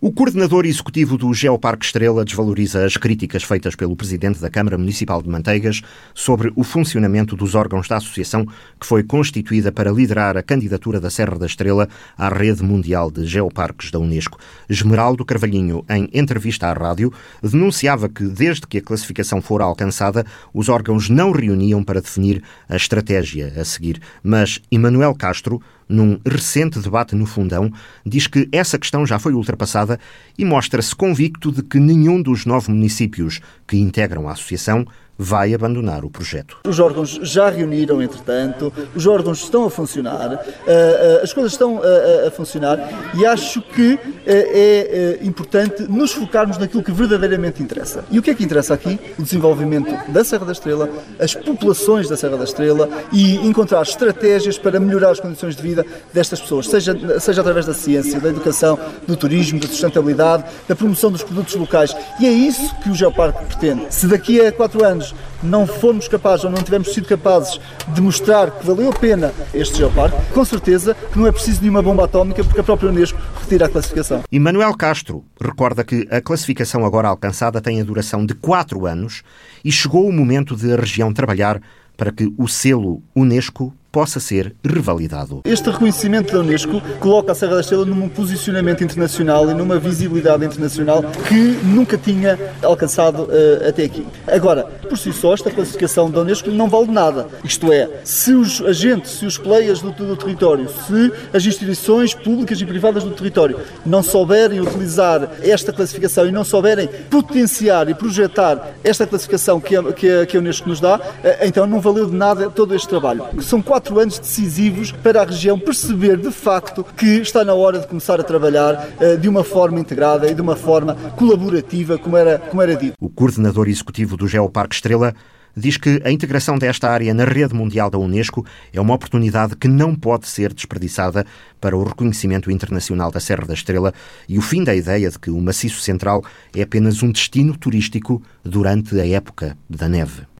O coordenador executivo do Geoparque Estrela desvaloriza as críticas feitas pelo presidente da Câmara Municipal de Manteigas sobre o funcionamento dos órgãos da associação que foi constituída para liderar a candidatura da Serra da Estrela à rede mundial de geoparques da Unesco. Esmeraldo Carvalhinho, em entrevista à rádio, denunciava que desde que a classificação fora alcançada, os órgãos não reuniam para definir a estratégia a seguir. Mas Emanuel Castro, num recente debate no Fundão, diz que essa questão já foi ultrapassada e mostra-se convicto de que nenhum dos nove municípios que integram a associação vai abandonar o projeto. Os órgãos já reuniram, entretanto, os órgãos estão a funcionar, eh, eh, as coisas estão a funcionar e acho que eh, é importante nos focarmos naquilo que verdadeiramente interessa. E o que é que interessa aqui? O desenvolvimento da Serra da Estrela, as populações da Serra da Estrela e encontrar estratégias para melhorar as condições de vida destas pessoas, seja, seja através da ciência, da educação, do turismo, da sustentabilidade, da promoção dos produtos locais. E é isso que o Geoparque pretende. Se daqui a quatro anos não formos capazes ou não tivermos sido capazes de mostrar que valeu a pena este geoparque, com certeza que não é preciso nenhuma bomba atómica porque a própria Unesco retira a classificação. E Manuel Castro recorda que a classificação agora alcançada tem a duração de quatro anos e chegou o momento de a região trabalhar para que o selo Unesco possa ser revalidado. Este reconhecimento da Unesco coloca a Serra da Estrela num posicionamento internacional e numa visibilidade internacional que nunca tinha alcançado uh, até aqui. Agora, por si só, esta classificação da Unesco não vale nada. Isto é, se os agentes, se os players do, do território, se as instituições públicas e privadas do território não souberem utilizar esta classificação e não souberem potenciar e projetar esta classificação que a, que a, que a Unesco nos dá, uh, então não valeu de nada todo este trabalho. São quatro quatro anos decisivos para a região perceber de facto que está na hora de começar a trabalhar uh, de uma forma integrada e de uma forma colaborativa, como era, como era dito. O coordenador executivo do Geoparque Estrela diz que a integração desta área na rede mundial da Unesco é uma oportunidade que não pode ser desperdiçada para o reconhecimento internacional da Serra da Estrela e o fim da ideia de que o Maciço Central é apenas um destino turístico durante a época da neve.